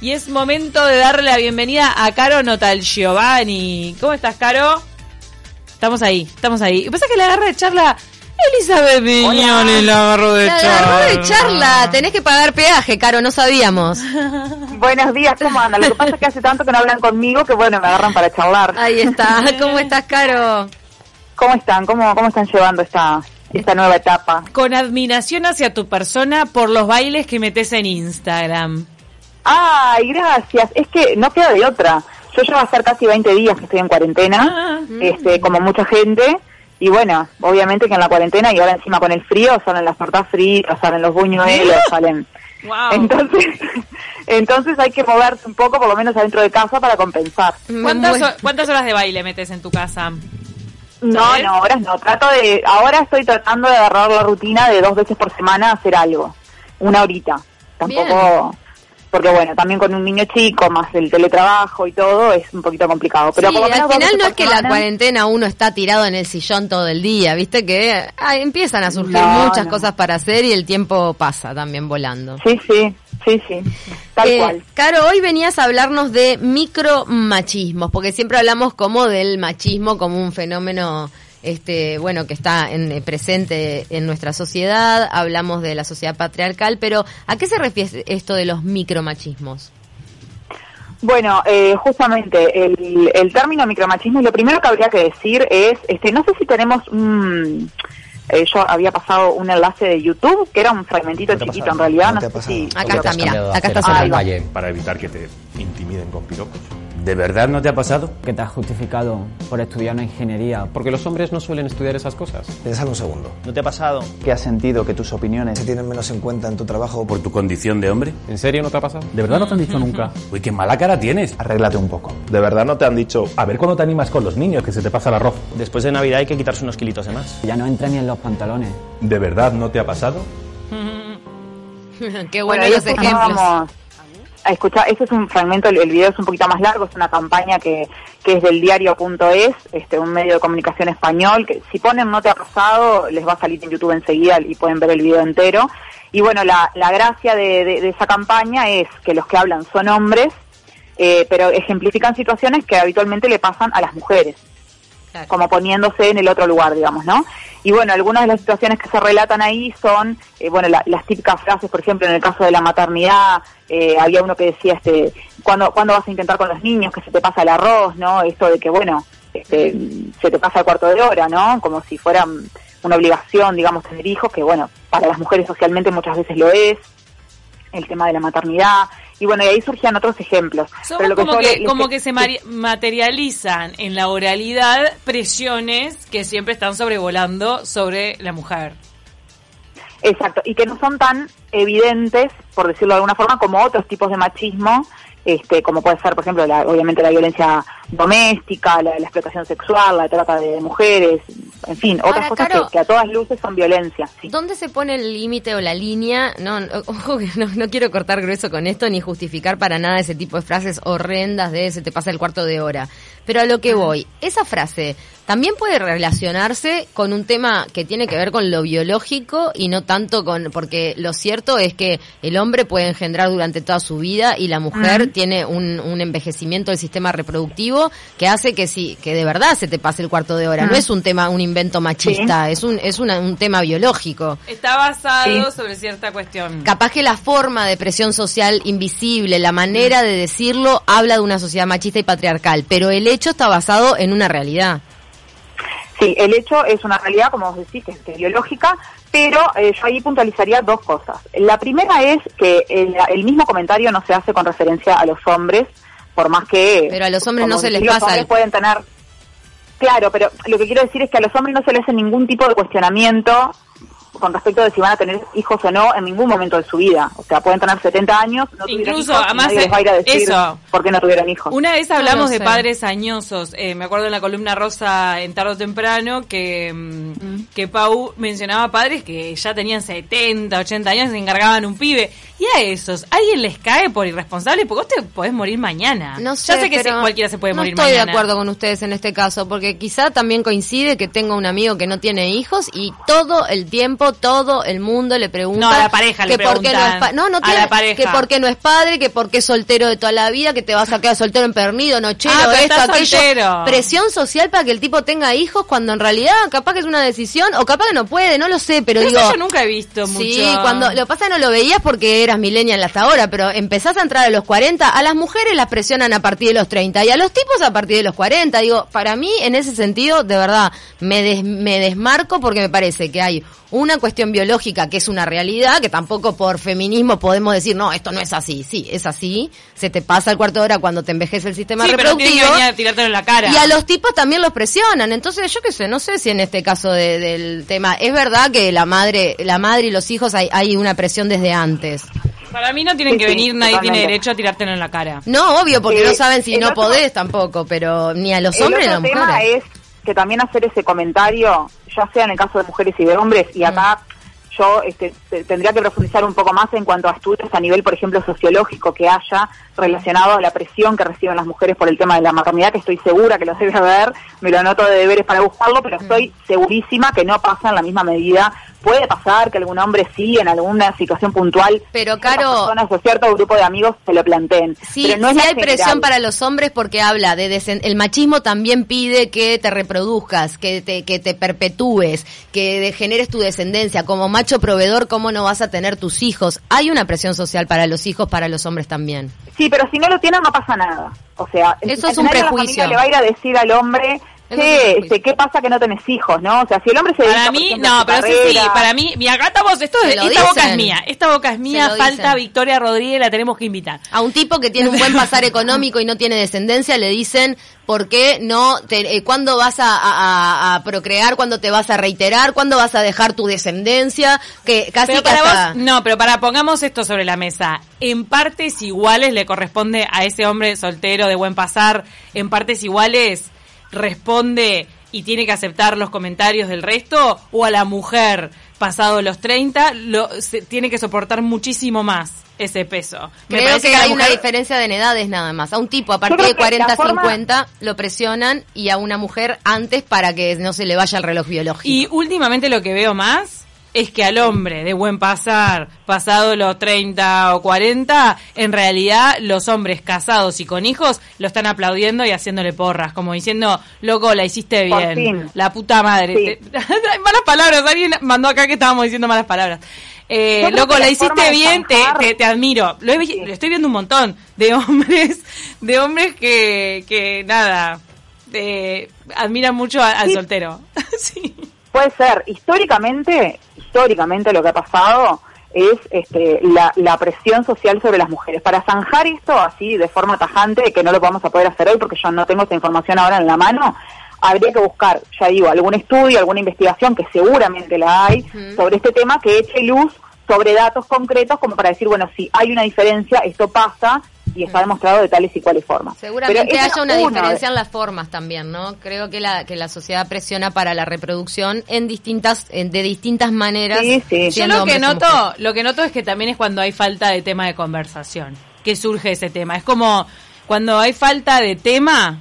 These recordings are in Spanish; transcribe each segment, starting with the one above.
y es momento de darle la bienvenida a Caro Notal Giovanni. ¿Cómo estás, Caro? Estamos ahí, estamos ahí. Y pasa que la agarra de charla Elizabeth Miñones la agarró de La charla. agarró de charla. Tenés que pagar peaje, Caro, no sabíamos. Buenos días, ¿cómo andan? Lo que pasa es que hace tanto que no hablan conmigo que bueno, me agarran para charlar. Ahí está. ¿Cómo estás, Caro? ¿Cómo están? ¿Cómo, cómo están llevando esta, esta nueva etapa? Con admiración hacia tu persona por los bailes que metes en Instagram. Ay, gracias. Es que no queda de otra. Yo ya va a ser casi 20 días que estoy en cuarentena, Ah, este, como mucha gente. Y bueno, obviamente que en la cuarentena y ahora encima con el frío salen las tortas fritas, salen los buñuelos, salen... Wow. Entonces, entonces hay que moverse un poco, por lo menos adentro de casa, para compensar. ¿Cuántas, Bueno. ho- ¿Cuántas horas de baile metes en tu casa? No, ¿Sabes? no, ahora no. Trato de, ahora estoy tratando de agarrar la rutina de dos veces por semana hacer algo, una horita. Tampoco, porque bueno, también con un niño chico más el teletrabajo y todo es un poquito complicado. Pero sí, menos al final no es que la cuarentena uno está tirado en el sillón todo el día, viste que ah, empiezan a surgir No, muchas no. cosas para hacer y el tiempo pasa también volando. Sí, sí, sí, sí, tal Eh, cual. Caro, hoy venías a hablarnos de micromachismos, porque siempre hablamos como del machismo como un fenómeno este bueno que está en- eh, presente en nuestra sociedad, hablamos de la sociedad patriarcal, pero ¿a qué se refiere esto de los micromachismos? Bueno, eh, justamente el, el término micromachismo, lo primero que habría que decir es, este, no sé si tenemos un, eh, yo había pasado un enlace de YouTube que era un fragmentito No chiquito pasado, en realidad, no sé si. Acá está, mira, acá está para evitar que te intimiden con piropos. ¿De verdad no te ha pasado? que te has justificado por estudiar una ingeniería. Porque los hombres no suelen estudiar esas cosas. Pensad un segundo. ¿No te ha pasado? que has sentido que tus opiniones ¿Se tienen menos en cuenta en tu trabajo ¿Por tu condición de hombre? ¿En serio no te ha pasado? ¿De verdad no te han dicho nunca? Uy, qué mala cara tienes. arréglate un poco. ¿De verdad no te han dicho, a ver cuándo te animas con los niños, que se te pasa el arroz? Después de Navidad hay que quitarse unos kilitos de más. Ya no entra ni en los pantalones. ¿De verdad no te ha pasado? Qué Bueno, buenos ahí los ejemplos. A escuchar, este es un fragmento, el, video es un poquito más largo, es una campaña que, que es del diario.es, este, un medio de comunicación español, que si ponen no te ha pasado, les va a salir en YouTube enseguida y pueden ver el video entero. Y bueno, la, la gracia de esa campaña es que los que hablan son hombres, eh, pero ejemplifican situaciones que habitualmente le pasan a las mujeres Como poniéndose en el otro lugar, digamos, ¿no? Y bueno, algunas de las situaciones que se relatan ahí son, eh, bueno, la- las típicas frases, por ejemplo, en el caso de la maternidad, eh, había uno que decía, este, ¿cuándo, ¿cuándo vas a intentar con los niños? Que se te pasa el arroz, ¿no? Esto de que, bueno, este, se te pasa el cuarto de hora, ¿no? Como si fuera una obligación, digamos, tener hijos, que bueno, para las mujeres socialmente muchas veces lo es, el tema de la maternidad, y bueno, y ahí surgían otros ejemplos. Somos Pero lo como que, le- como que se materializan en la oralidad presiones que siempre están sobrevolando sobre la mujer. Exacto, y que no son tan evidentes, por decirlo de alguna forma, como otros tipos de machismo, este, como puede ser, por ejemplo, la- obviamente la violencia doméstica, la, la explotación sexual, la trata de mujeres, en fin, otras Ahora, cosas que, que a todas luces son violencia. sí. ¿Dónde se pone el límite o la línea? No, no, ojo que no, no quiero cortar grueso con esto ni justificar para nada ese tipo de frases horrendas de se te pasa el cuarto de hora. Pero a lo que voy, esa frase también puede relacionarse con un tema que tiene que ver con lo biológico y no tanto con, porque lo cierto es que el hombre puede engendrar durante toda su vida y la mujer tiene un, un envejecimiento del sistema reproductivo que hace que sí, que de verdad se te pase el cuarto de hora. No es un tema, un invento machista, es un, es una- un tema biológico. Está basado Sí. sobre cierta cuestión. Capaz que la forma de presión social invisible, la manera de decirlo, habla de una sociedad machista y patriarcal, pero el hecho está basado en una realidad. Sí, el hecho es una realidad, como vos decís, que es, biológica, pero eh, yo ahí puntualizaría dos cosas. La primera es que el, el mismo comentario no se hace con referencia a los hombres, por más que... Pero a los hombres no se les decís, los pasa hombres pueden tener... Claro, pero lo que quiero decir es que a los hombres no se les hace ningún tipo de cuestionamiento con respecto de si van a tener hijos o no en ningún momento de su vida. O sea, pueden tener 70 años, no tuvieron Incluso, hijos, y además, nadie les va a ir a decir eso. por qué no tuvieron hijos. Una vez No hablamos de sé. padres añosos. Eh, me acuerdo en la columna rosa en tarde o temprano que, mm, que Pau mencionaba padres que ya tenían 70, 80 años y se encargaban un pibe. Y a esos, ¿alguien les cae por irresponsables? Porque vos te podés morir mañana. No sé, ya sé que pero cualquiera se puede no morir estoy mañana. de acuerdo con ustedes en este caso, porque quizá también coincide que tengo un amigo que no tiene hijos y todo el tiempo todo el mundo le pregunta. No, a la pareja le que por qué no es No, A la pareja. Que por qué no es padre, que por qué es soltero de toda la vida, que te vas a quedar soltero empernido, nochero, Ah, esto, aquello. soltero. Presión social para que el tipo tenga hijos cuando en realidad capaz que es una decisión o capaz que no puede, no lo sé, pero, Pero digo. eso yo nunca he visto mucho. Sí, cuando lo pasa no lo veías porque eras millennial hasta ahora, pero empezás a entrar a los 40, a las mujeres las presionan a partir de los 30 y a los tipos a partir de los 40. Digo, para mí en ese sentido, de verdad, me, des- me desmarco porque me parece que hay una cuestión biológica que es una realidad, que tampoco por feminismo podemos decir, no, esto no es así. Sí, es así, se te pasa el cuarto de hora cuando te envejece el sistema Sí, pero tienen que reproductivo. venir a tirártelo en la cara. Y a los tipos también los presionan. Entonces, yo qué sé, no sé si en este caso de- del tema. Es verdad que la madre, la madre y los hijos hay, hay una presión desde antes. Para mí no tienen Sí, que sí, venir, nadie tiene derecho a tirártelo en la cara. No, obvio, porque Eh, no saben si no otro- podés tampoco, pero ni a los hombres ni a las tema mujeres. es que también hacer ese comentario, ya sea en el caso de mujeres y de hombres, y acá yo este, te- tendría que profundizar un poco más en cuanto a estudios a nivel, por ejemplo, sociológico que haya relacionado a la presión que reciben las mujeres por el tema de la maternidad, que estoy segura que lo debe haber, me lo anoto de deberes para buscarlo, pero estoy segurísima que no pasa en la misma medida. Puede pasar que algún hombre sí, en alguna situación puntual, Pero, Caro- personas o cierto grupo de amigos se lo planteen. Sí, pero no es sí hay presión para los hombres porque habla de desen- el machismo también pide que te reproduzcas, que te que te perpetúes, que de- generes tu descendencia. Como macho proveedor, ¿cómo no vas a tener tus hijos? Hay una presión social para los hijos, para los hombres también. Sí, pero si no lo tienen no pasa nada. O sea, Eso es un prejuicio. le va a ir a decir al hombre, che, este, ¿qué pasa que no tenés hijos, no? O sea, si el hombre se Para mí, no, pero sí, sí, carrera- para mí, mira, acá estamos, esto, esta boca es mía, esta boca es mía, falta dicen. Victoria Rodríguez, la tenemos que invitar. A un tipo que tiene un buen pasar económico y no tiene descendencia le dicen por qué no, te, eh, cuándo vas a, a- a procrear, cuándo te vas a reiterar, cuándo vas a dejar tu descendencia, que casi Pero para hasta- vos, no, pero para pongamos esto sobre la mesa. En partes iguales le corresponde a ese hombre soltero de buen pasar, en partes iguales responde y tiene que aceptar los comentarios del resto, o a la mujer pasado los 30 lo, se- tiene que soportar muchísimo más ese peso. Me Creo parece que hay una diferencia en edades nada más. A un tipo a partir de que la 40, forma- 50 lo presionan y a una mujer antes para que no se le vaya el reloj biológico. Y últimamente lo que veo más es que al hombre de buen pasar, pasado los 30 o 40, en realidad los hombres casados y con hijos lo están aplaudiendo y haciéndole porras, como diciendo, loco, la hiciste bien, la puta madre. Sí. Malas palabras, alguien mandó acá que estábamos diciendo malas palabras. Eh, loco, la hiciste bien, te, te, te admiro. Lo, he vi- lo estoy viendo un montón de hombres, de hombres que, que nada, eh, admiran mucho a- al Sí. soltero. sí. Puede ser, históricamente, históricamente lo que ha pasado es este, la, la presión social sobre las mujeres. Para zanjar esto así de forma tajante, que no lo vamos a poder hacer hoy porque yo no tengo esa información ahora en la mano, habría que buscar, ya digo, algún estudio, alguna investigación, que seguramente la hay, sobre este tema que eche luz sobre datos concretos como para decir, bueno, si hay una diferencia, esto pasa y está demostrado de tales y cuales formas. Seguramente Pero haya una diferencia en las formas también, ¿no? Creo que la que la sociedad presiona para la reproducción en distintas en- de distintas maneras. Sí, sí. Yo lo que noto, lo que noto es que también es cuando hay falta de tema de conversación, que surge ese tema. Es como cuando hay falta de tema,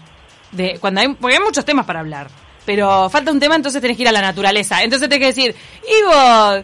de cuando hay, porque hay muchos temas para hablar, pero falta un tema, entonces tenés que ir a la naturaleza. Entonces tenés que decir, Ivo,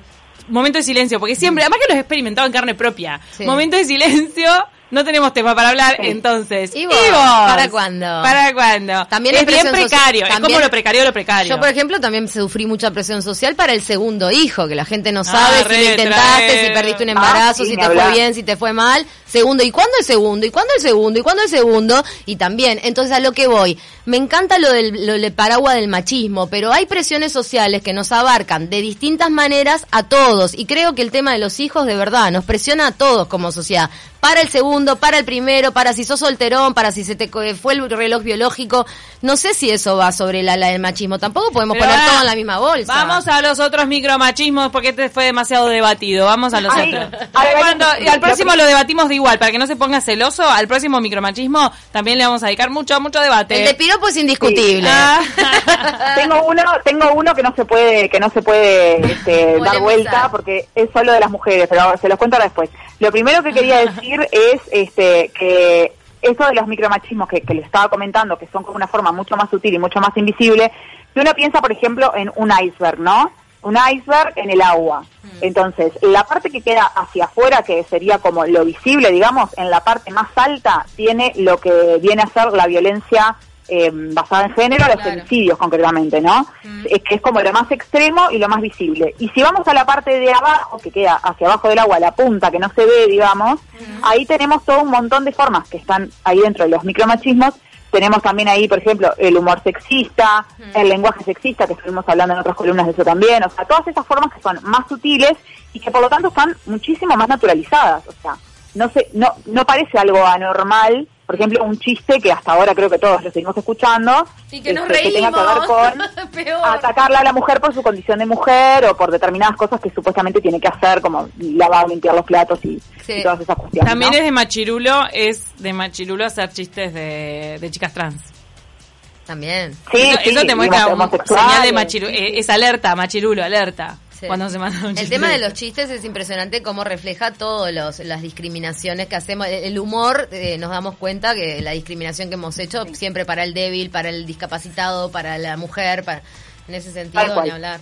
momento de silencio, porque siempre, además que lo he experimentado en carne propia, Sí. momento de silencio. No tenemos tema para hablar, Sí. entonces. Ivo, Ivo, ¿para cuándo? ¿Para cuándo? También es bien precario, es como lo precario de lo precario. Yo, por ejemplo, también sufrí mucha presión social para el segundo hijo, que la gente no Ah, sabe si lo intentaste, si perdiste un Ah, embarazo, sí, si te fue bien, si te fue mal. Segundo, ¿y cuándo el segundo? ¿Y cuándo el segundo? ¿Y cuándo el segundo? Y también, entonces a lo que voy, me encanta lo del, lo del paraguas del machismo, pero hay presiones sociales que nos abarcan de distintas maneras a todos. Y creo que el tema de los hijos, de verdad, nos presiona a todos como sociedad. Para el segundo, para el primero, para si sos solterón, para si se te fue el reloj biológico. No sé si eso va sobre la, la del machismo. Tampoco podemos Pero poner ahora, todo en la misma bolsa. Vamos a los otros micromachismos porque este fue demasiado debatido. Vamos a los Ay, otros. a ver, Cuando- y al próximo lo debatimos de igual, para que no se ponga celoso. Al próximo micromachismo también le vamos a dedicar mucho, mucho debate. El de piropo es indiscutible. Ah. tengo uno tengo uno que no se puede que no se puede este, dar vuelta porque es solo de las mujeres pero se los cuento ahora después lo primero que quería decir es este que eso de los micromachismos que, que les estaba comentando que son como una forma mucho más sutil y mucho más invisible si uno piensa por ejemplo en un iceberg no un iceberg en el agua. Entonces, la parte que queda hacia afuera, que sería como lo visible, digamos, en la parte más alta, tiene lo que viene a ser la violencia eh, basada en género, los femicidios concretamente, ¿no? Es que es como lo más extremo y lo más visible. Y si vamos a la parte de abajo, que queda hacia abajo del agua, la punta, que no se ve, digamos, ahí tenemos todo un montón de formas que están ahí dentro de los micromachismos. Tenemos también ahí, por ejemplo, el humor sexista, el lenguaje sexista, que estuvimos hablando en otras columnas de eso también. O sea, todas esas formas que son más sutiles y que por lo tanto están muchísimo más naturalizadas. O sea, no sé, no, no parece algo anormal por ejemplo, un chiste que hasta ahora creo que todos lo seguimos escuchando, Y que nos este, tenga que ver reímos. con atacarla a la mujer por su condición de mujer o por determinadas cosas que supuestamente tiene que hacer, como lavar, limpiar los platos y, Sí. y todas esas cuestiones. También ¿no? es de machirulo, es de machirulo hacer chistes de, de chicas trans. También. Sí, eso, sí, eso te muestra un homosexuales. señal de machirulo. eh, es alerta, machirulo, alerta. Sí. Cuando se manda un El tema de los chistes es impresionante cómo refleja todas las discriminaciones que hacemos. El el humor, eh, nos damos cuenta que la discriminación que hemos hecho siempre para el débil, para el discapacitado, para la mujer, para, en ese sentido, cual. ni hablar.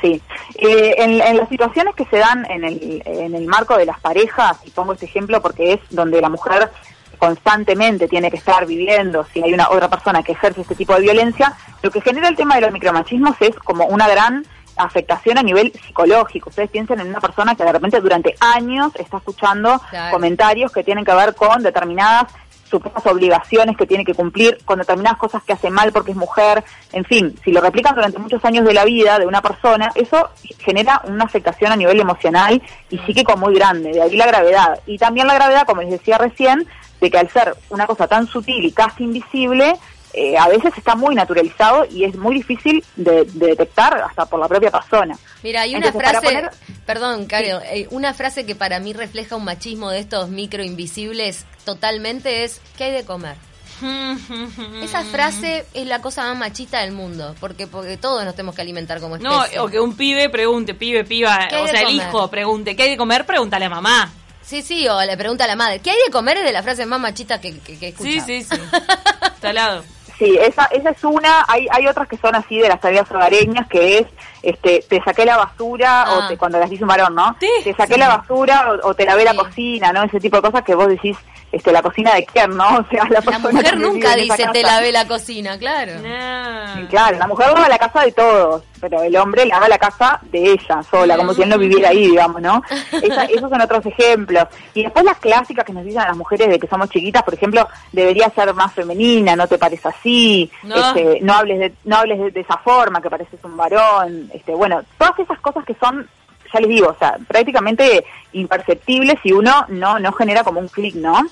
Sí, Eh, en, en las situaciones que se dan en el, en el marco de las parejas, y pongo este ejemplo porque es donde la mujer constantemente tiene que estar viviendo, si hay una otra persona que ejerce este tipo de violencia, lo que genera el tema de los micromachismos es como una gran afectación a nivel psicológico. Ustedes piensen en una persona que de repente durante años está escuchando Claro. comentarios que tienen que ver con determinadas supuestas obligaciones que tiene que cumplir, con determinadas cosas que hace mal porque es mujer, en fin, si lo replican durante muchos años de la vida de una persona, eso genera una afectación a nivel emocional y psíquico muy grande, de ahí la gravedad. Y también la gravedad, como les decía recién, de que al ser una cosa tan sutil y casi invisible, eh, a veces está muy naturalizado y es muy difícil de, de detectar hasta por la propia persona. Mira, hay una Entonces, frase, poner- perdón, Caro, eh, una frase que para mí refleja un machismo de estos micro invisibles totalmente es ¿qué hay de comer? Esa frase es la cosa más machista del mundo, porque porque todos nos tenemos que alimentar como No, especie. o que un pibe pregunte, pibe, piba, ¿Qué hay o sea, el hijo pregunte, ¿qué hay de comer? Pregúntale a mamá. Sí, sí, o le pregunta a la madre, ¿qué hay de comer? Es de las frases más machistas que, que, que he Sí, escuchado. sí, sí. Está al lado. Sí, esa, esa es una. Hay, hay otras que son así de las tareas hogareñas, que es, este, te saqué la basura, Ah. o te, cuando las dice un varón, ¿no? Sí, te saqué sí. la basura, o, o te lavé Sí. la cocina, ¿no? Ese tipo de cosas que vos decís, este, la cocina de quién, ¿no? O sea, la, La mujer nunca dice te lavé la cocina, claro. No. Sí, Claro, la mujer lava la casa de todos, pero el hombre lava la casa de ella sola, como si él no viviera ahí, digamos, ¿no? Esa- esos son otros ejemplos. Y después las clásicas que nos dicen a las mujeres de que somos chiquitas, por ejemplo, debería ser más femenina, no te parece así, No. este, no hables de, no hables de, de esa forma, que pareces un varón, este, bueno, todas esas cosas que son ya les digo, o sea, prácticamente imperceptibles si uno no no genera como un clic, ¿no?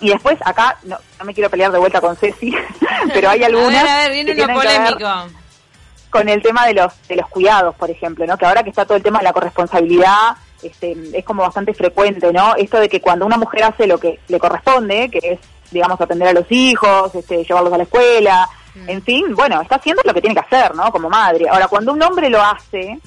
Y después acá, no, no me quiero pelear de vuelta con Ceci, pero hay A algunas ver, a ver, viene que uno polémico. con el tema de los de los cuidados, por ejemplo, ¿no? Que ahora que está todo el tema de la corresponsabilidad, este, es como bastante frecuente, ¿no? Esto de que cuando una mujer hace lo que le corresponde, que es, digamos, atender a los hijos, este, llevarlos a la escuela, en fin, bueno, está haciendo lo que tiene que hacer, ¿no? Como madre. Ahora, cuando un hombre lo hace,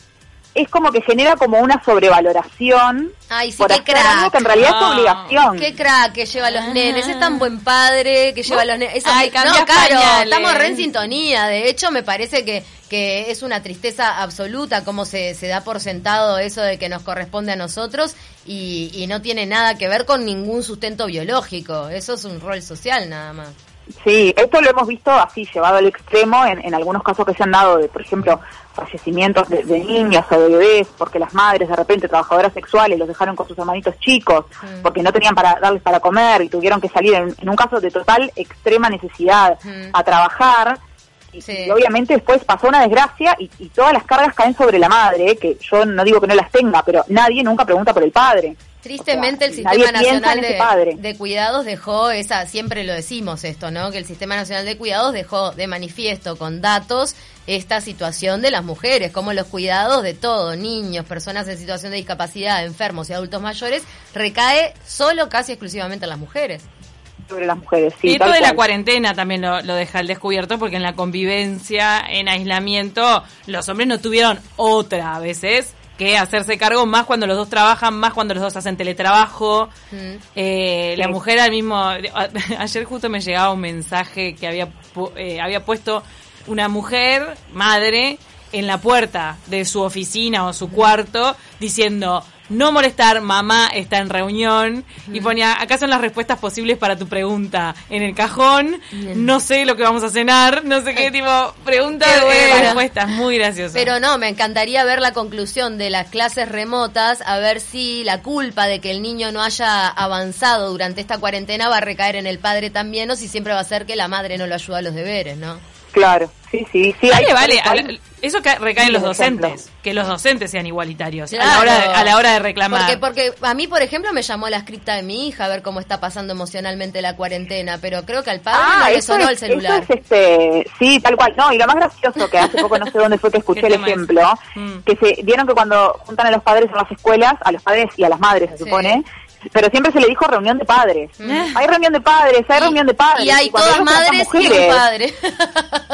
es como que genera como una sobrevaloración Ay, sí, por qué hacer algo crack. que en realidad es su obligación. Qué crack que lleva a los nenes, es tan buen padre que lleva a los nenes. Eso, Ay, no, claro, estamos re en sintonía. De hecho, me parece que, que es una tristeza absoluta cómo se, se da por sentado eso de que nos corresponde a nosotros y, y no tiene nada que ver con ningún sustento biológico. Eso es un rol social nada más. Sí, esto lo hemos visto así, llevado al extremo en, en algunos casos que se han dado de, por ejemplo, fallecimientos de, de niños o de bebés, porque las madres de repente, trabajadoras sexuales, los dejaron con sus hermanitos chicos, Mm. porque no tenían para darles para comer y tuvieron que salir en, en un caso de total extrema necesidad Mm. a trabajar. Y, Sí. y obviamente después pasó una desgracia y, y todas las cargas caen sobre la madre, que yo no digo que no las tenga, pero nadie nunca pregunta por el padre. Tristemente O sea, el Sistema Nacional de, padre. de Cuidados dejó esa, siempre lo decimos esto, ¿no? Que el Sistema Nacional de Cuidados dejó de manifiesto con datos esta situación de las mujeres, como los cuidados de todo, niños, personas en situación de discapacidad, enfermos y adultos mayores, recae solo casi exclusivamente en las mujeres. sobre las mujeres. Sí, y esto de la cuarentena también lo, lo deja al descubierto porque en la convivencia, en aislamiento, los hombres no tuvieron otra a veces que hacerse cargo más cuando los dos trabajan, más cuando los dos hacen teletrabajo. Mm. Eh, La mujer al mismo... Ayer justo me llegaba un mensaje que había, pu- eh, había puesto una mujer, madre, en la puerta de su oficina o su cuarto diciendo no molestar, mamá está en reunión y ponía acá son las respuestas posibles para tu pregunta en el cajón, no sé lo que vamos a cenar, no sé qué tipo preguntas de respuestas, muy gracioso. Pero no, me encantaría ver la conclusión de las clases remotas, a ver si la culpa de que el niño no haya avanzado durante esta cuarentena va a recaer en el padre también o si siempre va a ser que la madre no lo ayuda a los deberes, ¿no? Claro, sí, sí, sí. Vale, hay- vale, hay- a la- eso ca- recae en los docentes, que los docentes sean igualitarios a, la hora de, a la hora de reclamar. Porque, porque a mí, por ejemplo, me llamó la cripta de mi hija a ver cómo está pasando emocionalmente la cuarentena, pero creo que al padre no le eso sonó es- el celular. Eso es este, sí, tal cual. No, y lo más gracioso que hace poco no sé dónde fue que escuché ¿Qué el es? ejemplo, Mm. que se vieron que cuando juntan a los padres en las escuelas, a los padres y a las madres se Sí. supone, pero siempre se le dijo reunión de padres. Hay reunión de padres, hay reunión de padres. Mm. Y hay cuando todas madres y un padre.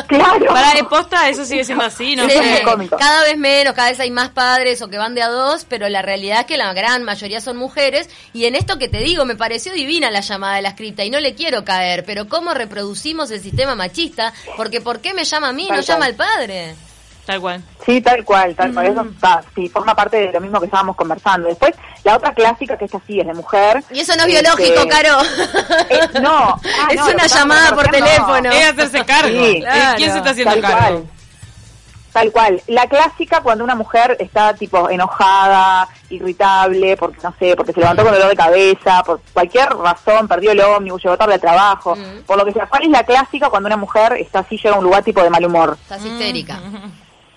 Claro. Para de posta, eso sigue siendo así, ¿no? Sí, Eso es muy cómico. cada vez menos, cada vez hay más padres o que van de a dos, pero la realidad es que la gran mayoría son mujeres. Y en esto que te digo, me pareció divina la llamada de la escrita y no le quiero caer, pero ¿cómo reproducimos el sistema machista? Porque ¿por qué me llama a mí y no llama al padre? Tal cual. Sí, tal cual, tal cual. Eso está, sí, forma parte de lo mismo que estábamos conversando. Después, la otra clásica, que esta sí es de mujer. Y eso no es este, biológico, Caro. eh, no, ah, es no, lo una llamada por teléfono. Es hacerse cargo. Sí, Eh, claro. ¿Quién se está haciendo Tal cargo? cual. Tal cual. La clásica cuando una mujer está tipo enojada, irritable, porque no sé, porque se levantó con dolor de cabeza, por cualquier razón, perdió el ómnibus, llegó tarde al trabajo, Mm. por lo que sea. ¿Cuál es la clásica cuando una mujer está así, llega a un lugar tipo de mal humor? Estás histérica.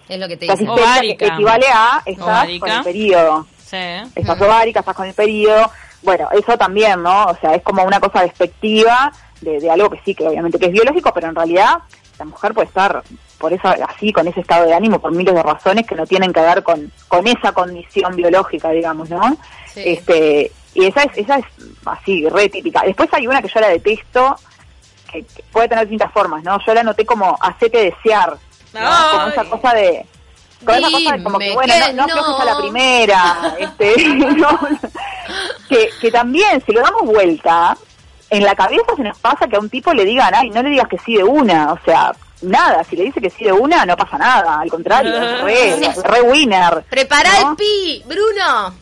Es lo que te dice. Ovárica. que equivale a estás Ovárica. con el periodo. Sí. Estás ovárica, estás con el periodo. Bueno, eso también, ¿no? O sea, es como una cosa despectiva de, de algo que sí, que obviamente que es biológico, pero en realidad la mujer puede estar por eso así, con ese estado de ánimo, por miles de razones que no tienen que ver con, con esa condición biológica, digamos, ¿no? Sí. Este, y esa es, esa es así, re típica. Después hay una que yo la detesto, que, que puede tener distintas formas, ¿no? Yo la noté como hacete desear, ¿no? Como esa cosa de... Con esa cosa de como que, bueno, que no, no aflojes a la no. primera, este, no, que, que también, si lo damos vuelta, en la cabeza se nos pasa que a un tipo le digan, ay, no le digas que sí de una, o sea, nada, si le dice que sí de una, no pasa nada, al contrario, es re, es re winner. Prepara ¿no? el pi, Bruno.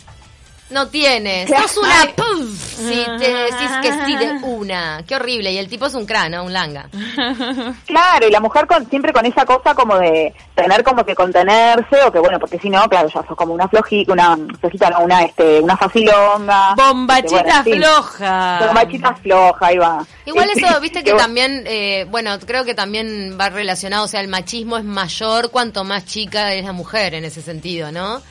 No tienes. Claro. Sos una puf, si te decís que sí de una. Qué horrible. Y el tipo es un crano, un langa. Claro, y la mujer con, siempre con esa cosa como de tener como que contenerse, o que bueno, porque si no, claro, ya sos como una flojita, una flojita, no, una, este, una facilonga. Bombachita Este, bueno, floja. Bombachita floja, ahí va. Igual Este, eso, viste que también, eh, bueno, creo que también va relacionado, o sea, el machismo es mayor cuanto más chica es la mujer en ese sentido, ¿no?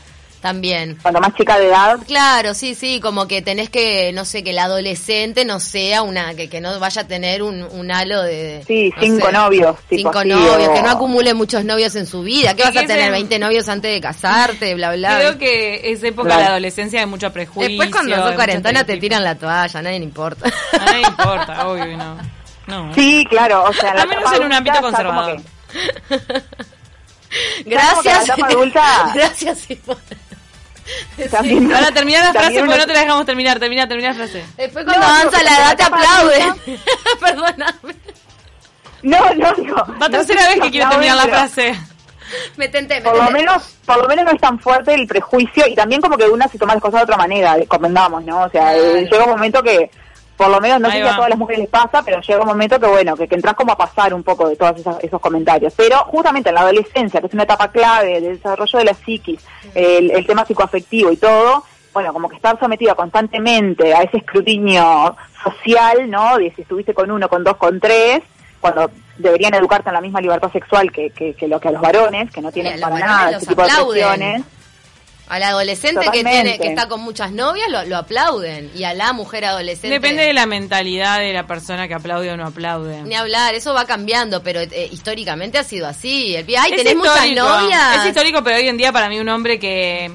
También. Cuando más chica de edad, Claro, sí, sí, como que tenés que, no sé, que la adolescente no sea una, que, que no vaya a tener un, un halo de... Sí, no cinco sé, novios, tipo Cinco así, novios, o- que no acumule muchos novios en su vida. ¿Qué vas a tener? ese- 20 novios antes de casarte, bla, bla. Creo que es época Claro. de la adolescencia de mucho prejuicio. Después cuando sos cuarentona te tiran la toalla, a nadie le importa. A nadie importa, obvio no. No. sí, claro, o sea, Al menos en un ámbito conservador. que- Gracias. adulta- Gracias, Para terminar la frase, porque no te la dejamos terminar. Termina, termina la frase. Después cuando No, avanza no, la edad la te aplauden. Perdóname. No, no, no. Va tercera vez que quiero terminar la frase. Me tenté, me Por lo menos, por lo menos no es tan fuerte el prejuicio y también como que una se toma las cosas de otra manera, convengamos, ¿no? O sea, Claro. eh, llega un momento que, por lo menos, no Ahí sé si a todas las mujeres les pasa, pero llega un momento que, bueno, que, que entras como a pasar un poco de todos esos, esos comentarios. Pero justamente en la adolescencia, que es una etapa clave del desarrollo de la psiquis, el, el tema psicoafectivo y todo, bueno, como que estar sometido constantemente a ese escrutinio social, ¿no? De si estuviste con uno, con dos, con tres, cuando deberían educarte en la misma libertad sexual que, que, que lo que a los varones, que no tienen para nada ese tipo de aplauden. Al adolescente que tiene que está con muchas novias lo, lo aplauden y a la mujer adolescente Depende de la mentalidad de la persona que aplaude o no aplaude. ni hablar, eso va cambiando, pero eh, históricamente ha sido así. El ay, Es tenés muchas novias. Es histórico, pero hoy en día para mí un hombre que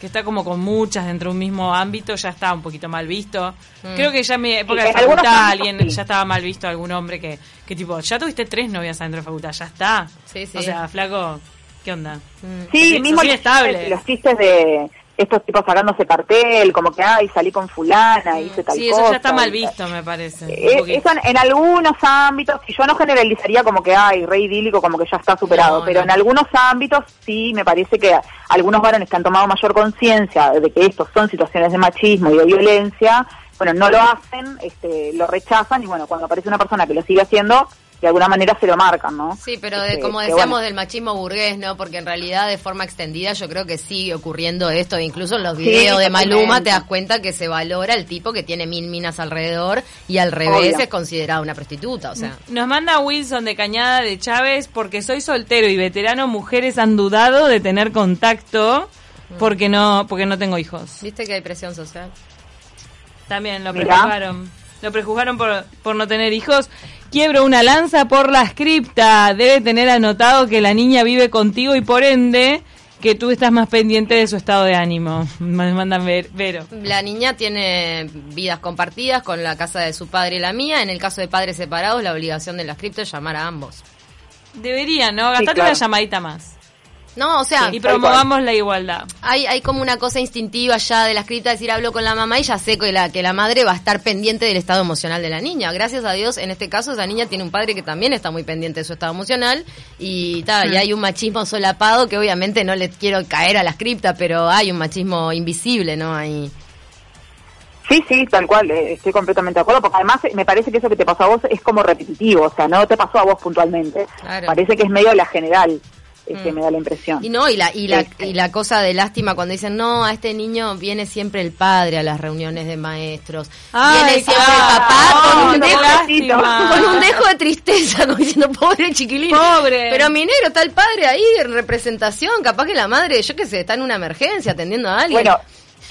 que está como con muchas dentro de un mismo ámbito ya está un poquito mal visto. Mm. Creo que ya en mi época Sí, de facultad alguien sí. ya estaba mal visto algún hombre que que tipo, ya tuviste tres novias adentro de facultad, ya está. Sí, sí. O sea, flaco, ¿qué onda? Mm. Sí, Sos mismo los inestable. chistes, los chistes de estos tipos sacándose cartel, como que, ay, salí con fulana, hice tal Sí, cosa. eso ya está mal visto, me parece. Eh, eso en, en algunos ámbitos, y yo no generalizaría como que, ay, re idílico, como que ya está superado, No, pero no. en algunos ámbitos sí me parece que algunos varones que han tomado mayor conciencia de que estos son situaciones de machismo y de violencia, bueno, no lo hacen, este, lo rechazan, y bueno, cuando aparece una persona que lo sigue haciendo, de alguna manera se lo marcan, ¿no? Sí, pero de, Este, como decíamos bueno. del machismo burgués, ¿no? Porque en realidad de forma extendida yo creo que sigue ocurriendo esto. Incluso en los Sí, videos de Maluma te das cuenta que se valora el tipo que tiene mil minas alrededor y al revés Obvio. es considerada una prostituta. O sea, Nos manda Wilson de Cañada de Chávez, porque soy soltero y veterano, mujeres han dudado de tener contacto porque no, porque no tengo hijos. ¿viste que hay presión social? También lo Mirá. prejuzgaron. Lo prejuzgaron por, por no tener hijos. Quiebro una lanza por la cripta. Debe tener anotado que la niña vive contigo y por ende que tú estás más pendiente de su estado de ánimo. Me mandan ver, Vero. La niña tiene vidas compartidas con la casa de su padre y la mía. En el caso de padres separados, la obligación de las cripto es llamar a ambos. Debería, ¿no? Gastate claro. una llamadita más. No, o sea, y promovamos la igualdad. hay, hay como una cosa instintiva ya de la escrita, decir hablo con la mamá y ya sé que la, que la madre va a estar pendiente del estado emocional de la niña. Gracias a Dios, en este caso, esa niña tiene un padre que también está muy pendiente de su estado emocional y, tal y hay un machismo solapado que obviamente no le quiero caer a la cripta, pero hay un machismo invisible, ¿no? Ahí. Sí, sí, tal cual, eh, estoy completamente de acuerdo, porque además eh, me parece que eso que te pasó a vos es como repetitivo, o sea, no te pasó a vos puntualmente, Claro. parece que es medio la general, este, Mm. me da la impresión. Y no, y la, y la, Este. y la cosa de lástima cuando dicen, no, a este niño viene siempre el padre a las reuniones de maestros. Ay, viene siempre ah, el papá con, un dejo, lástima. con un dejo de tristeza, como diciendo, pobre chiquilín. Pobre. Pero mi negro, está el padre ahí en representación, capaz que la madre, yo qué sé, está en una emergencia atendiendo a alguien. Bueno,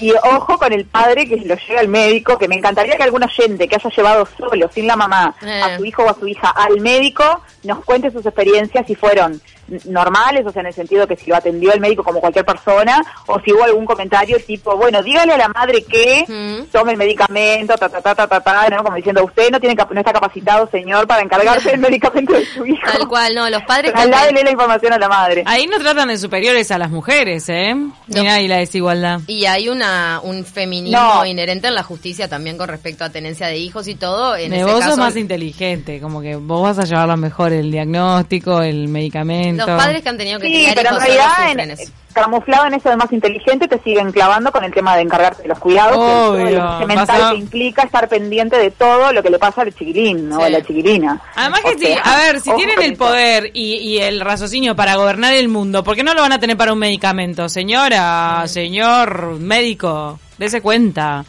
y ojo con el padre que lo lleva al médico, que me encantaría que algún oyente que haya llevado solo, sin la mamá, Eh. a su hijo o a su hija al médico, nos cuente sus experiencias si fueron normales, o sea, en el sentido que si lo atendió el médico como cualquier persona, o si hubo algún comentario tipo, bueno, dígale a la madre que Mm. tome el medicamento, ta, ta, ta, ta, ta, ta, ¿no? Como diciendo, usted no tiene no está capacitado, señor, para encargarse del medicamento de su hijo. Tal cual, no, los padres... Trasladele la información a la madre. Ahí no tratan de superiores a las mujeres, ¿eh? Mira ahí la desigualdad. Y hay una un feminismo No. inherente en la justicia también con respecto a tenencia de hijos y todo. En De ese vos caso, sos más inteligente, como que vos vas a llevarlo mejor el diagnóstico, el medicamento. Los padres que han tenido que Sí, criar pero en hijos realidad, en- eso. camuflado en eso de más inteligente, te siguen clavando con el tema de encargarte de los cuidados, Obvio, el mental pasa- que implica estar pendiente de todo lo que le pasa al chiquilín, ¿no? Sí. A la chiquilina. Además que O sí, sea, a ver, si tienen el poder y, y el raciocinio para gobernar el mundo, ¿por qué no lo van a tener para un medicamento? Señora, señor médico, dése cuenta.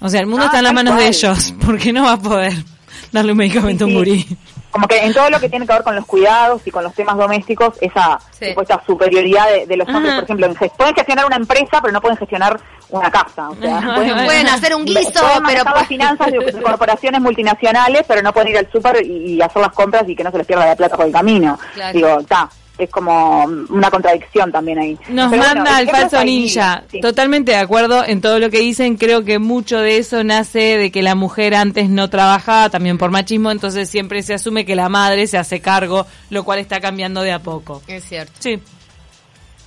O sea, el mundo Ah, está en las manos de cual. ellos. ¿Por qué no va a poder darle un medicamento a un Sí, gurí? Como que en todo lo que tiene que ver con los cuidados y con los temas domésticos, esa Sí. supuesta superioridad de, de los hombres, Ajá. por ejemplo, pueden gestionar una empresa, pero no pueden gestionar una casa. O sea, pueden, Pueden hacer un guiso, pueden pero- las finanzas de, de corporaciones multinacionales, pero no pueden ir al súper y, y hacer las compras y que no se les pierda la plata por el camino. Claro. Digo, está. Es como una contradicción también ahí. Nos Pero bueno, manda el ejemplos falso ninja. sí. Totalmente de acuerdo en todo lo que dicen. Creo que mucho de eso nace de que la mujer antes no trabajaba, también por machismo, entonces siempre se asume que la madre se hace cargo, lo cual está cambiando de a poco. Es cierto. Sí.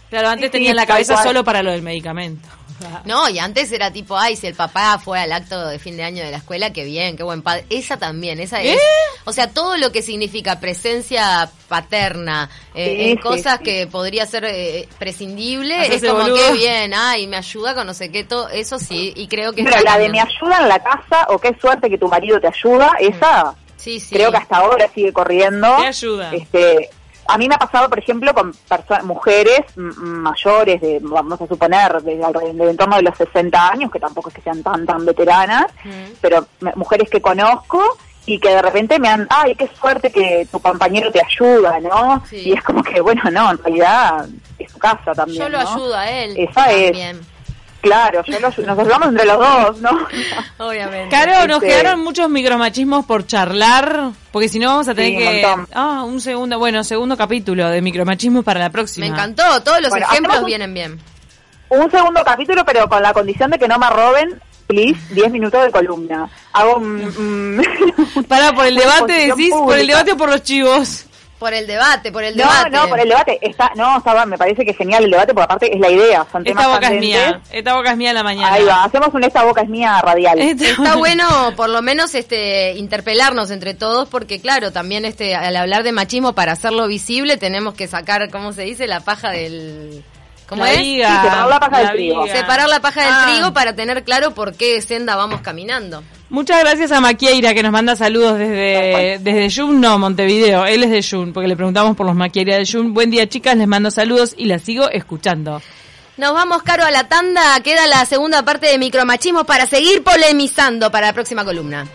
Claro, antes Sí, sí, tenían la cabeza solo para lo del medicamento. No, y antes era tipo, ay, si el papá fue al acto de fin de año de la escuela, qué bien, qué buen padre. Esa también, esa es. ¿Eh? O sea, todo lo que significa presencia paterna eh, Sí, en cosas sí. que podría ser eh, prescindible, Hacerse es como boludo. que bien, ay, me ayuda con no sé qué, todo eso sí, y creo que... Pero la de me ayuda en la casa o qué suerte que tu marido te ayuda, esa Sí, sí. creo que hasta ahora sigue corriendo. ¿Qué ayuda? Este, a mí me ha pasado, por ejemplo, con mujeres mayores, de, vamos a suponer, de, alrededor- de en torno de los 60 años, que tampoco es que sean tan tan veteranas, pero mujeres que conozco y que de repente me han, ay, qué suerte que tu compañero te ayuda, ¿no? Sí. Y es como que, bueno, no, en realidad es su casa también. Yo lo ¿no? ayudo a él. Esa es. Claro, yo nos ayudamos entre los dos, ¿no? obviamente. Caro, nos Este- quedaron muchos micromachismos por charlar, porque si no vamos a tener Sí, que... Ah, un segundo, bueno, segundo capítulo de micromachismos para la próxima. Me encantó, todos los Bueno, ejemplos un- vienen bien. un segundo capítulo, pero con la condición de que no me roben, please, 10 minutos de columna. Hago un... Para, por el debate decís, por el debate o por los chivos. Por el debate, por el No, debate. no, por el debate. Está, no, está, me parece que es genial el debate, porque aparte es la idea. Son temas Esta boca es mía. Esta boca es mía en la mañana. Ahí va, hacemos un Esta boca es mía radial. Está bueno por lo menos este interpelarnos entre todos porque claro, también este al hablar de machismo para hacerlo visible tenemos que sacar, ¿cómo se dice? La paja del ¿Cómo La es? viga, Sí, separar la paja del trigo. viga. Separar la paja del Ah. trigo para tener claro por qué senda vamos caminando. Muchas gracias a Maquieira que nos manda saludos desde, desde Jun, no, Montevideo. Él es de Jun, porque le preguntamos por los Maquieira de Jun. Buen día, chicas, les mando saludos y las sigo escuchando. Nos vamos caro a la tanda, queda la segunda parte de micromachismo para seguir polemizando para la próxima columna.